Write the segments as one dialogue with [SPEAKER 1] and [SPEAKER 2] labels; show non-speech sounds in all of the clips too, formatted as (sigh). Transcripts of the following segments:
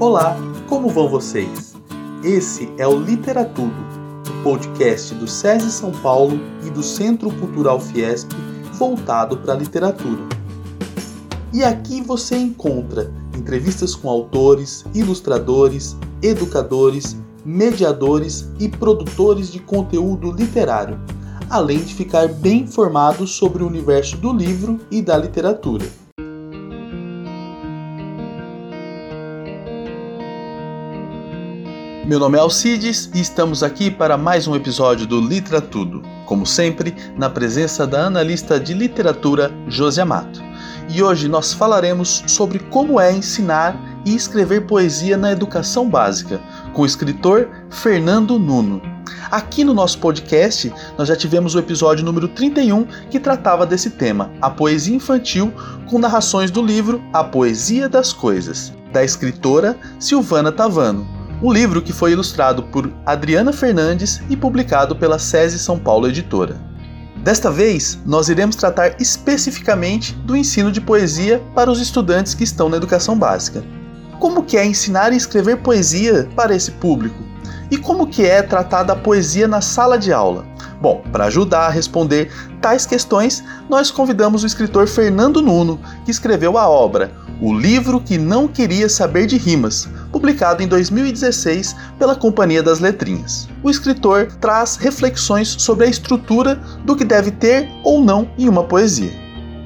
[SPEAKER 1] Olá, como vão vocês? Esse é o Literatudo, o podcast do SESI São Paulo e do Centro Cultural Fiesp voltado para a literatura. E aqui você encontra entrevistas com autores, ilustradores, educadores, mediadores e produtores de conteúdo literário, além de ficar bem informado sobre o universo do livro e da literatura. Meu nome é Alcides e estamos aqui para mais um episódio do Literatudo, como sempre, na presença da analista de literatura Josi Amato. E hoje nós falaremos sobre como é ensinar e escrever poesia na educação básica, com o escritor Fernando Nuno. Aqui no nosso podcast, nós já tivemos o episódio número 31 que tratava desse tema, a poesia infantil, com narrações do livro A Poesia das Coisas, da escritora Silvana Tavano um livro que foi ilustrado por Adriana Fernandes e publicado pela SESI São Paulo Editora. Desta vez, nós iremos tratar especificamente do ensino de poesia para os estudantes que estão na educação básica. Como que é ensinar e escrever poesia para esse público? E como que é tratada a poesia na sala de aula? Bom, para ajudar a responder tais questões, nós convidamos o escritor Fernando Nuno, que escreveu a obra O Livro que Não Queria Saber de Rimas, publicado em 2016 pela Companhia das Letrinhas. O escritor traz reflexões sobre a estrutura do que deve ter ou não em uma poesia.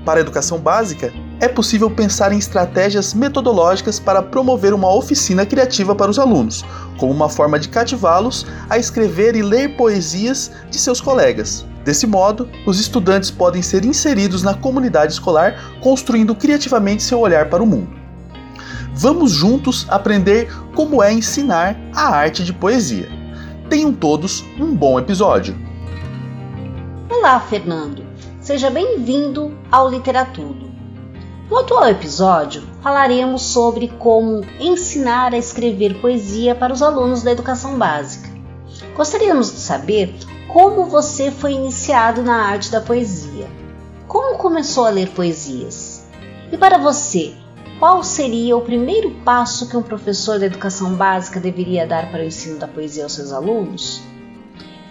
[SPEAKER 1] Para a educação básica, é possível pensar em estratégias metodológicas para promover uma oficina criativa para os alunos, como uma forma de cativá-los a escrever e ler poesias de seus colegas. Desse modo, os estudantes podem ser inseridos na comunidade escolar, construindo criativamente seu olhar para o mundo. Vamos juntos aprender como é ensinar a arte de poesia. Tenham todos um bom episódio.
[SPEAKER 2] Olá, Fernando. Seja bem-vindo ao Literatudo. No atual episódio, falaremos sobre como ensinar a escrever poesia para os alunos da educação básica. Gostaríamos de saber como você foi iniciado na arte da poesia. Como começou a ler poesias? E para você, qual seria o primeiro passo que um professor da educação básica deveria dar para o ensino da poesia aos seus alunos?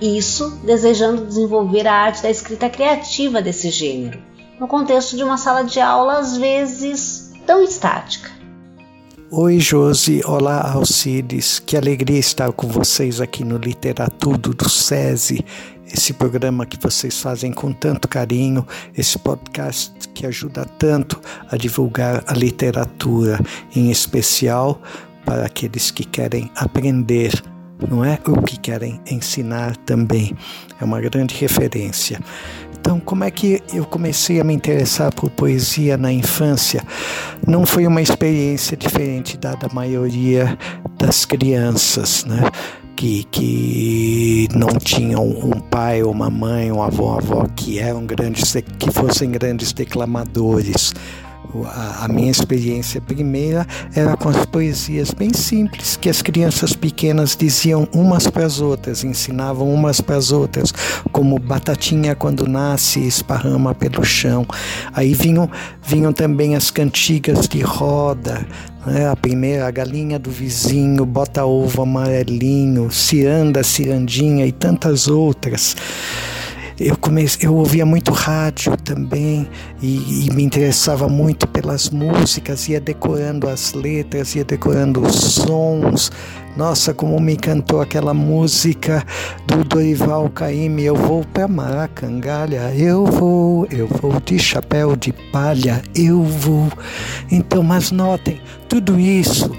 [SPEAKER 2] Isso desejando desenvolver a arte da escrita criativa desse gênero, no contexto de uma sala de aula às vezes tão estática.
[SPEAKER 3] Oi, Josi. Olá, Alcides. Que alegria estar com vocês aqui no Literatudo do SESI esse programa que vocês fazem com tanto carinho, esse podcast que ajuda tanto a divulgar a literatura, em especial para aqueles que querem aprender, não é? Ou que querem ensinar também. É uma grande referência. Então, como é que eu comecei a me interessar por poesia na infância? Não foi uma experiência diferente da da maioria das crianças, né? que, que não tinham um pai ou uma mãe, um avô, uma avó que eram grandes, que fossem grandes declamadores. A, minha experiência primeira era com as poesias bem simples que as crianças pequenas diziam umas para as outras, ensinavam umas para as outras, como batatinha quando nasce esparrama pelo chão. Aí vinham, vinham também as cantigas de roda, né? A primeira, a galinha do vizinho, bota ovo amarelinho, ciranda, cirandinha e tantas outras. Eu, comecei, eu ouvia muito rádio também e, e, me interessava muito pelas músicas, ia decorando as letras, ia decorando os sons. Nossa, como me encantou aquela música do Dorival Caymmi, eu vou pra Maracangalha, eu vou, eu vou de chapéu de palha, eu vou. Então, mas notem, tudo isso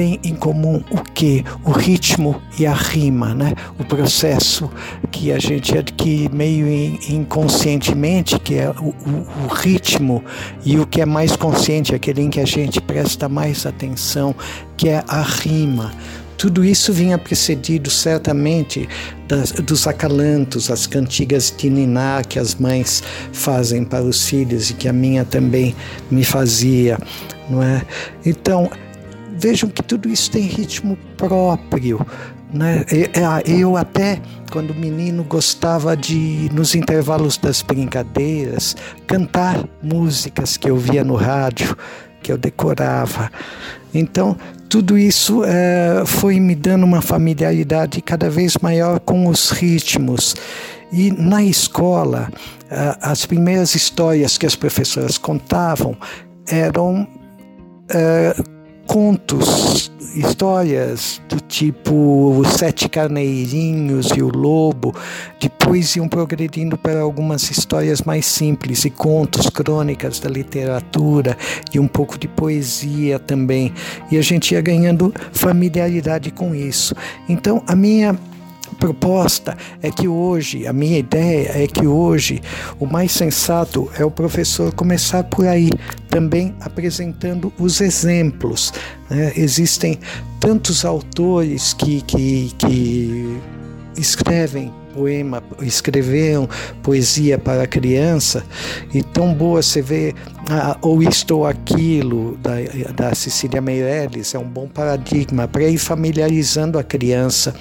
[SPEAKER 3] tem em comum o que? O ritmo e a rima, né? O processo que a gente adquire meio inconscientemente, que é o, o, o ritmo, e o que é mais consciente, aquele em que a gente presta mais atenção, que é a rima. Tudo isso vinha precedido certamente das, dos acalantos, as cantigas de Niná que as mães fazem para os filhos e que a minha também me fazia, não é? Então, vejam que tudo isso tem ritmo próprio. Né? Eu até, quando menino, gostava de, nos intervalos das brincadeiras, cantar músicas que eu via no rádio que eu decorava. Então, tudo isso é, foi me dando uma familiaridade cada vez maior com os ritmos. E na escola, é, as primeiras histórias que as professoras contavam eram é, contos, histórias do tipo Os Sete Carneirinhos e o Lobo, depois iam progredindo para algumas histórias mais simples e contos, crônicas da literatura e um pouco de poesia também. E a gente ia ganhando familiaridade com isso. Então, a minha proposta é que hoje, a minha ideia é que hoje o mais sensato é o professor começar por aí, também apresentando os exemplos. Né? Existem tantos autores que, que, que escrevem poema, escreveram poesia para criança, e tão boa você vê ah, ou isto ou aquilo da, da Cecília Meirelles, é um bom paradigma para ir familiarizando a criança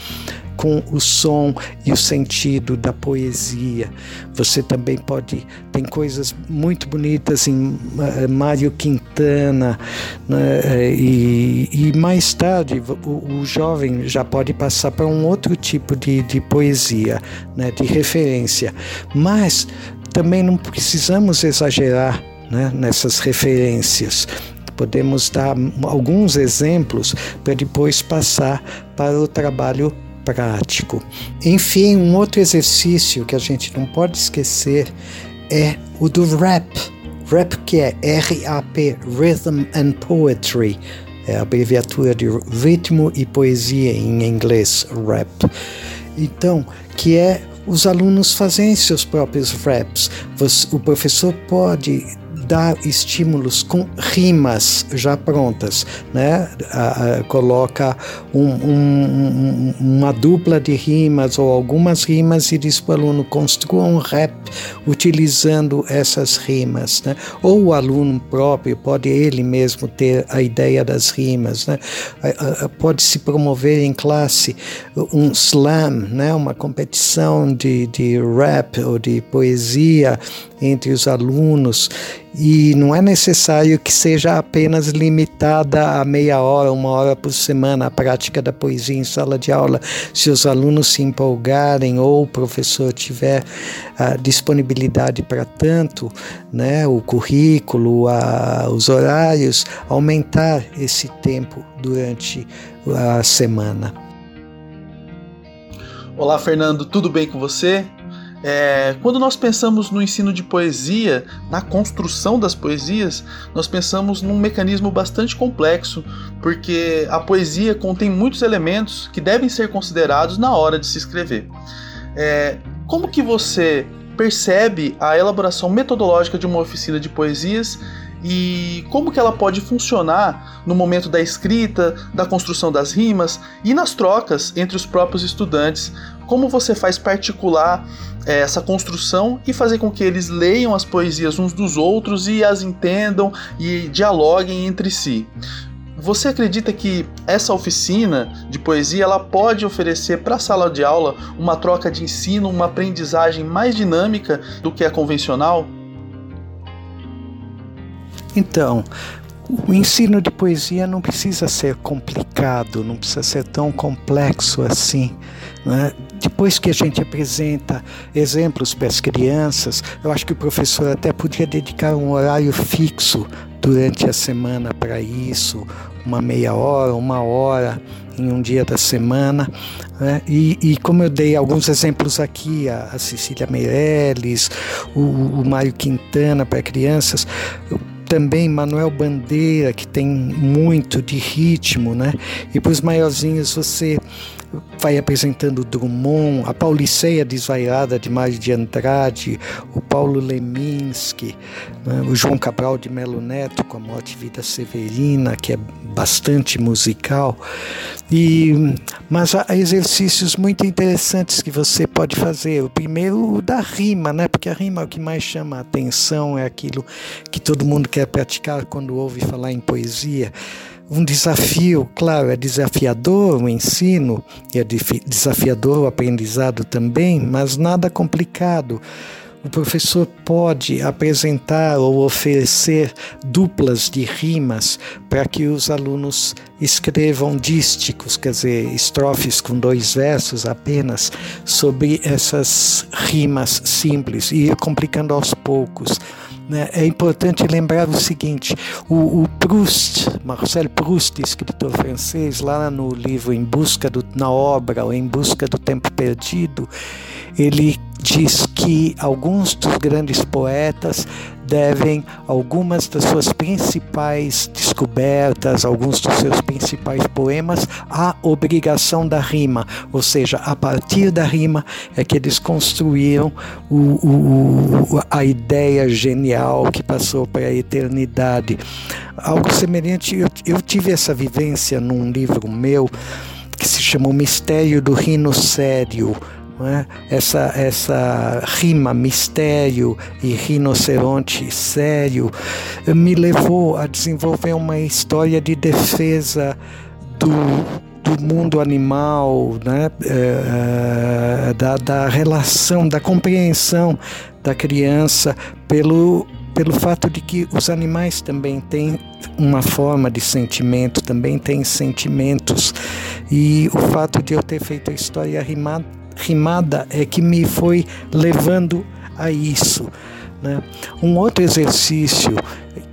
[SPEAKER 3] com o som e o sentido da poesia. Você também pode tem coisas muito bonitas em uh, Mário Quintana né, e, e, mais tarde o, o, jovem já pode passar para um outro tipo de, de poesia, né, de referência. Mas também não precisamos exagerar né, nessas referências podemos dar alguns exemplos para depois passar para o trabalho prático. Enfim, um outro exercício que a gente não pode esquecer é o do rap. Rap que é R-A-P, Rhythm and Poetry, é a abreviatura de ritmo e poesia em inglês, rap. Então, que é os alunos fazem seus próprios raps. O professor pode dar estímulos com rimas já prontas, né? coloca um, um, uma dupla de rimas ou algumas rimas e diz para o aluno construa um rap utilizando essas rimas, né? Ou o aluno próprio pode ele mesmo ter a ideia das rimas, né? Pode se promover em classe um slam, né? Uma competição de, de rap ou de poesia entre os alunos e não é necessário que seja apenas limitada a meia hora, uma hora por semana a prática da poesia em sala de aula. Se os alunos se empolgarem ou o professor tiver a disponibilidade para tanto, né, o currículo, a, os horários, aumentar esse tempo durante a semana.
[SPEAKER 1] Olá, Fernando, tudo bem com você? É, quando nós pensamos no ensino de poesia, na construção das poesias, nós pensamos num mecanismo bastante complexo, porque a poesia contém muitos elementos que devem ser considerados na hora de se escrever. É, como que você percebe a elaboração metodológica de uma oficina de poesias e como que ela pode funcionar no momento da escrita, da construção das rimas e nas trocas entre os próprios estudantes. Como você faz particular é, essa construção e fazer com que eles leiam as poesias uns dos outros e as entendam e dialoguem entre si. Você acredita que essa oficina de poesia ela pode oferecer para a sala de aula uma troca de ensino, uma aprendizagem mais dinâmica do que a convencional?
[SPEAKER 3] Então, o ensino de poesia não precisa ser complicado, não precisa ser tão complexo assim. Né? Depois que a gente apresenta exemplos para as crianças, eu acho que o professor até podia dedicar um horário fixo durante a semana para isso, uma meia hora, uma hora em um dia da semana. Né? E, e, como eu dei alguns exemplos aqui, a, a Cecília Meirelles, o, o Mário Quintana para crianças, eu também Manuel Bandeira, que tem muito de ritmo, né? E para os maiorzinhos você vai apresentando Drummond, a Pauliceia Desvairada de Mário de Andrade, o Paulo Leminski, né? o João Cabral de Melo Neto com a Morte Vida Severina, que é bastante musical. E, mas há exercícios muito interessantes que você pode fazer. O primeiro, o da rima, né? porque a rima é o que mais chama a atenção, é aquilo que todo mundo quer praticar quando ouve falar em poesia um desafio, claro, é desafiador o ensino e é desafiador o aprendizado também, mas nada complicado. o professor pode apresentar ou oferecer duplas de rimas para que os alunos escrevam dísticos, quer dizer, estrofes com dois versos apenas, sobre essas rimas simples e ir complicando aos poucos. Né? É importante lembrar o seguinte: o, o, Proust, Marcel Proust, escritor francês, lá no livro Em Busca do, na obra ou Em Busca do Tempo Perdido, ele diz que alguns dos grandes poetas devem algumas das suas principais descobertas, alguns dos seus principais poemas à obrigação da rima, ou seja, a partir da rima é que eles construíram o, o, a ideia genial que passou para a eternidade. Algo semelhante, eu, eu tive essa vivência num livro meu que se chama O Mistério do Rino Sério é? essa, essa rima mistério e rinoceronte sério me levou a desenvolver uma história de defesa do, do mundo animal, né? É, da, da relação, da compreensão da criança pelo, pelo fato de que os animais também têm uma forma de sentimento, também têm sentimentos. E o fato de eu ter feito a história rimada rimada é que me foi levando a isso. Né? Um outro exercício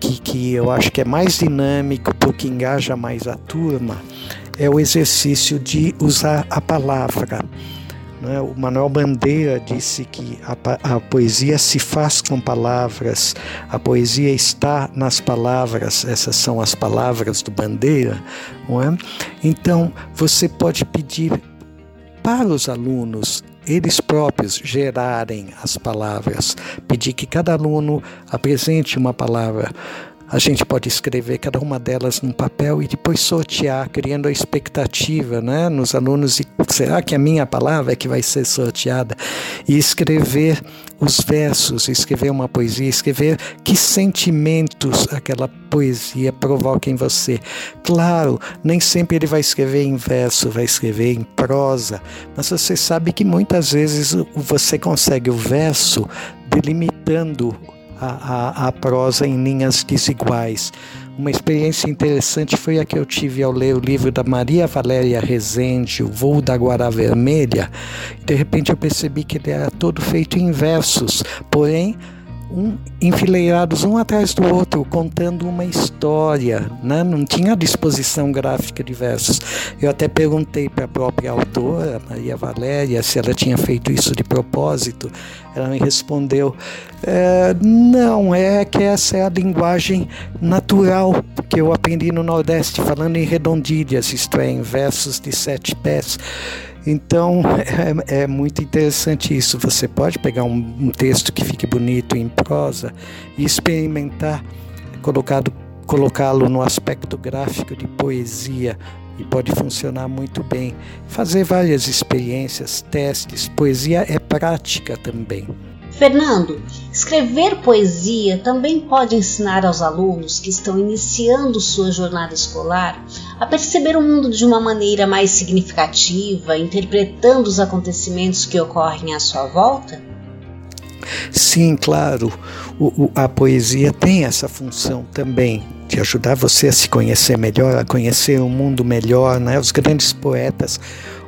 [SPEAKER 3] que, que eu acho que é mais dinâmico, porque engaja mais a turma, é o exercício de usar a palavra. Né? O Manuel Bandeira disse que a, a, poesia se faz com palavras, a poesia está nas palavras, essas são as palavras do Bandeira. Não é? Então, você pode pedir para os alunos eles próprios gerarem as palavras, pedir que cada aluno apresente uma palavra a gente pode escrever cada uma delas num papel e depois sortear, criando a expectativa né, nos alunos. E será que a minha palavra é que vai ser sorteada? E escrever os versos, escrever uma poesia, escrever que sentimentos aquela poesia provoca em você. Claro, nem sempre ele vai escrever em verso, vai escrever em prosa, mas você sabe que muitas vezes você consegue o verso delimitando a, a, a prosa em linhas desiguais. Uma experiência interessante foi a que eu tive ao ler o livro da Maria Valéria Rezende, O Voo da Guará Vermelha. De repente eu percebi que ele era todo feito em versos, porém um, enfileirados um atrás do outro, contando uma história, né? não tinha disposição gráfica de versos. Eu até perguntei para a própria autora, Maria Valéria, se ela tinha feito isso de propósito. Ela me respondeu: é, não, é que essa é a linguagem natural que eu aprendi no Nordeste, falando em redondilhas, isto é, em versos de sete pés. Então (laughs) é, é, muito interessante isso. Você pode pegar um, um, texto que fique bonito em prosa e experimentar colocado colocá-lo no aspecto gráfico de poesia e pode funcionar muito bem. Fazer várias experiências, testes. Poesia é prática também.
[SPEAKER 2] Fernando, escrever poesia também pode ensinar aos alunos que estão iniciando sua jornada escolar a perceber o mundo de uma maneira mais significativa, interpretando os acontecimentos que ocorrem à sua volta?
[SPEAKER 3] Sim, claro. O, o, a poesia tem essa função também de ajudar você a se conhecer melhor, a conhecer o mundo melhor. Né? Os grandes poetas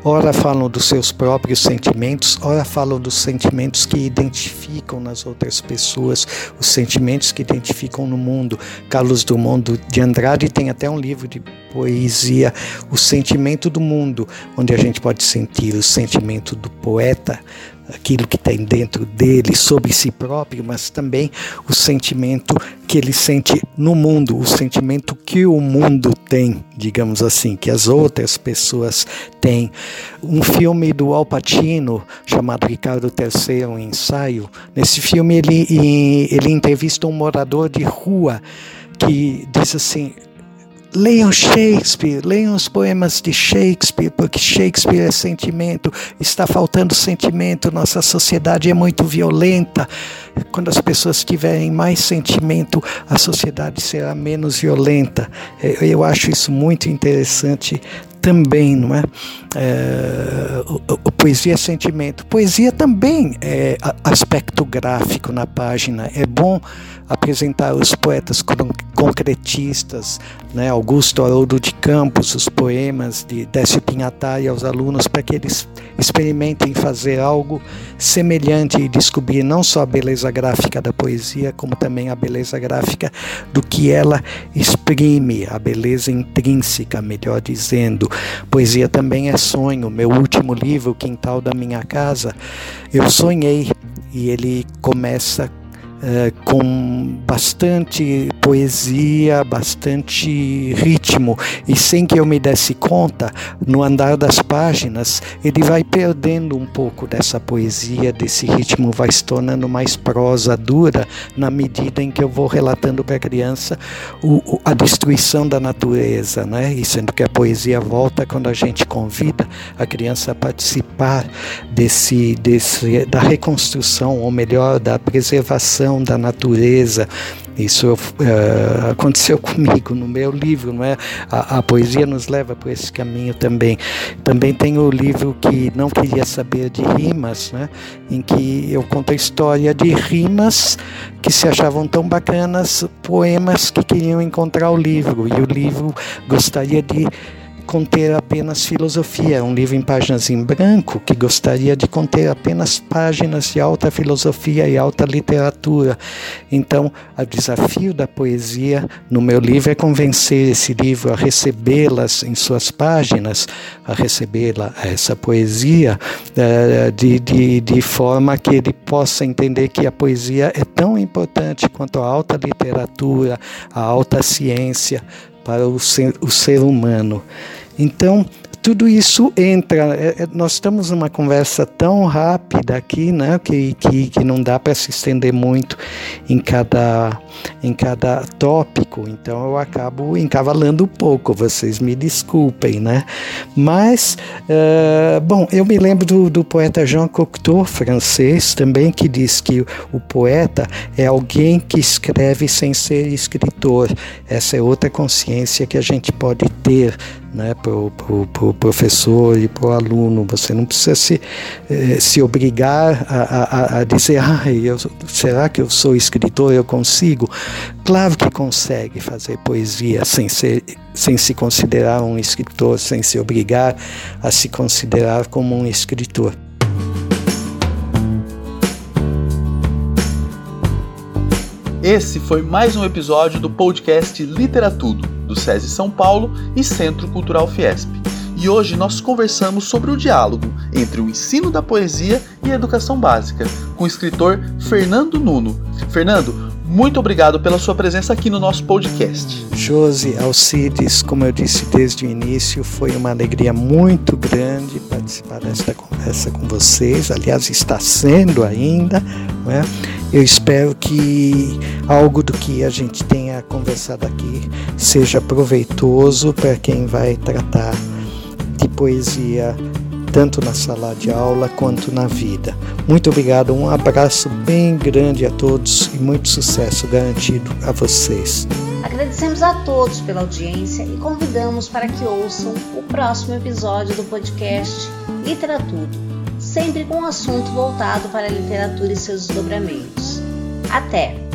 [SPEAKER 3] ora falam dos seus próprios sentimentos, ora falam dos sentimentos que identificam nas outras pessoas, os sentimentos que identificam no mundo. Carlos Drummond de Andrade tem até um livro de poesia, O Sentimento do Mundo, onde a gente pode sentir o sentimento do poeta, aquilo que tem dentro dele sobre si próprio, mas também o sentimento que ele sente no mundo, o sentimento que o mundo tem, digamos assim, que as outras pessoas têm. Um filme do Al Pacino chamado Ricardo III, um ensaio. Nesse filme ele ele entrevista um morador de rua que diz assim: Leiam Shakespeare, leiam os poemas de Shakespeare, porque Shakespeare é sentimento, está faltando sentimento, nossa sociedade é muito violenta. Quando as pessoas tiverem mais sentimento, a sociedade será menos violenta. É, eu acho isso muito interessante também, não é? é poesia é sentimento. Poesia também é aspecto gráfico na página. É bom apresentar os poetas concretistas, né, Augusto Haroldo de Campos, os poemas de Décio Pinhatari aos alunos, para que eles experimentem fazer algo semelhante e descobrir não só a beleza gráfica da poesia, como também a beleza gráfica do que ela exprime, a beleza intrínseca, melhor dizendo. Poesia também é sonho. Meu último livro, Quintal da Minha Casa, eu sonhei e ele começa é, com bastante poesia, bastante ritmo, e sem que eu me desse conta, no andar das páginas, ele vai perdendo um pouco dessa poesia, desse ritmo, vai se tornando mais prosa dura, na medida em que eu vou relatando para a criança o, a destruição da natureza, né? e sendo que a poesia volta quando a gente convida a criança a participar desse, desse, da reconstrução, ou melhor, da preservação da natureza. Isso uh, aconteceu comigo no meu livro, não é? A, a, poesia nos leva por esse caminho também. Também tem o livro que não queria saber de rimas, né? Em que eu conto a história de rimas que se achavam tão bacanas, poemas que queriam encontrar o livro e o livro gostaria de conter apenas filosofia, é um livro em páginas em branco que gostaria de conter apenas páginas de alta filosofia e alta literatura. Então, o desafio da poesia no meu livro é convencer esse livro a recebê-las em suas páginas, a recebê-la, essa poesia, eh, de, de, de forma que ele possa entender que a poesia é tão importante quanto a alta literatura, a alta ciência para o ser, o ser humano. Então, tudo isso entra. É, é, nós estamos numa conversa tão rápida aqui, né, que, que, que não dá para se estender muito em cada, em cada tópico, então eu acabo encavalando um pouco, vocês me desculpem, né? Mas, uh, bom, eu me lembro do, do poeta Jean Cocteau, francês, também, que diz que o poeta é alguém que escreve sem ser escritor. Essa é outra consciência que a gente pode ter né, para o pro, pro professor e para o aluno. Você não precisa se, eh, se obrigar a, a, a dizer, ah, eu, será que eu sou escritor, eu consigo? Claro que consegue fazer poesia sem, ser, sem se considerar um escritor, sem se obrigar a se considerar como um escritor.
[SPEAKER 1] Esse foi mais um episódio do podcast Literatudo do SESI São Paulo e Centro Cultural Fiesp. E hoje nós conversamos sobre o diálogo entre o ensino da poesia e a educação básica, com o escritor Fernando Nuno. Fernando, muito obrigado pela sua presença aqui no nosso podcast.
[SPEAKER 3] Josi Alcides, como eu disse desde o início, foi uma alegria muito grande participar desta conversa com vocês. Aliás, está sendo ainda. Não é? Eu espero que algo do que a gente tenha conversado aqui seja proveitoso para quem vai tratar de poesia tanto na sala de aula quanto na vida. Muito obrigado, um abraço bem grande a todos e muito sucesso garantido a vocês.
[SPEAKER 2] Agradecemos a todos pela audiência e convidamos para que ouçam o próximo episódio do podcast Literatura sempre com um assunto voltado para a literatura e seus desdobramentos. Até!